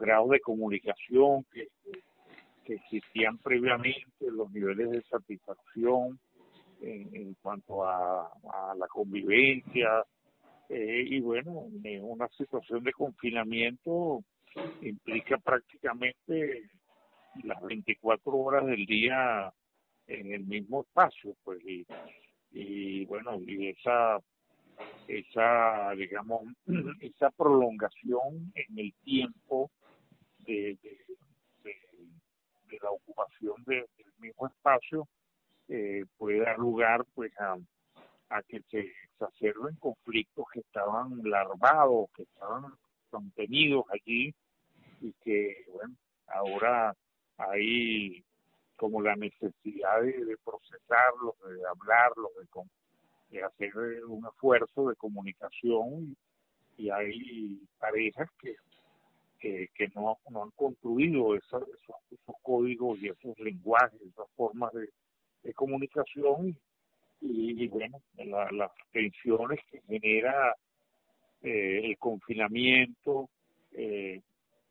grados de comunicación que, existían previamente, los niveles de satisfacción en, cuanto a, la convivencia, eh, y bueno, una situación de confinamiento implica prácticamente las 24 horas del día en el mismo espacio, pues, y, y bueno, y esa, esa, digamos, esa prolongación en el tiempo de, la ocupación del mismo espacio eh, puede dar lugar, pues, a, que se exacerben conflictos que estaban larvados, que estaban contenidos allí y que, bueno, ahora hay como la necesidad de, procesarlos, de hablarlos, de, hacer un esfuerzo de comunicación y, hay parejas que, que, no, no han construido esos, esos, códigos y esos lenguajes, esas formas de, comunicación y, bueno, las tensiones que genera eh, el confinamiento, eh,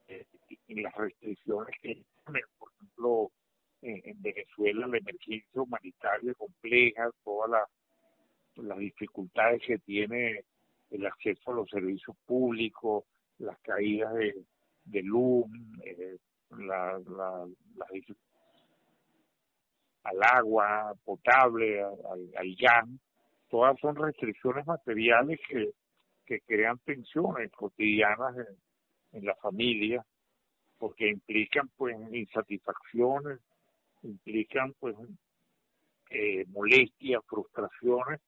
eh, las restricciones que, por ejemplo, en, Venezuela la emergencia humanitaria compleja, todas las dificultades que tiene el acceso a los servicios públicos, las caídas de, de luz, eh, la, la, al agua potable, al, al gas, todas son restricciones materiales que, que crean tensiones cotidianas en, en la familia, porque implican pues insatisfacciones, implican pues eh, molestias, frustraciones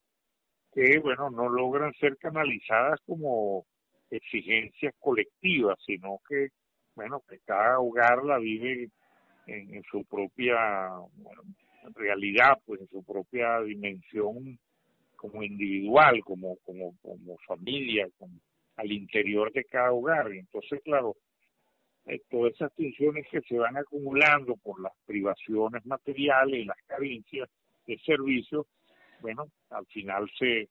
que bueno no logran ser canalizadas como exigencias colectivas, sino que bueno que cada hogar la vive en, su propia realidad, pues en su propia dimensión como individual, como como como familia, como al interior de cada hogar. Entonces, claro, eh, todas esas tensiones que se van acumulando por las privaciones materiales y las carencias de servicios, bueno, al final se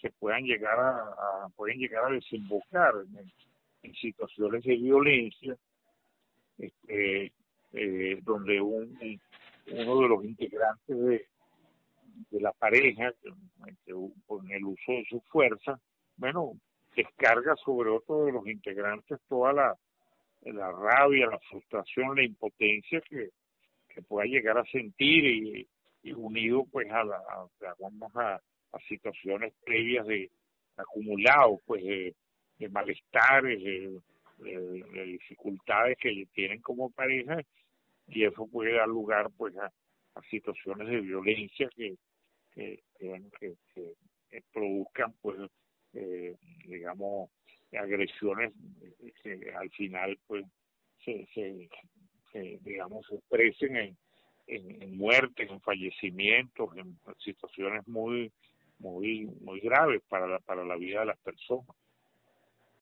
se puedan llegar a, pueden llegar a desembocar en, situaciones de violencia este, eh, donde un, uno de los integrantes de, de la pareja con el uso de su fuerza bueno descarga sobre otro de los integrantes toda la la rabia, la frustración, la impotencia que, que pueda llegar a sentir y, unido pues a, la, a, a, situaciones previas de acumulados pues de, malestares, de, dificultades que tienen como pareja y eso puede dar lugar pues a, situaciones de violencia que que, que, que produzcan pues eh, digamos agresiones que al final pues se, se, digamos se expresen en, en, muertes, en fallecimientos, en situaciones muy muy muy graves para la, para la vida de las personas.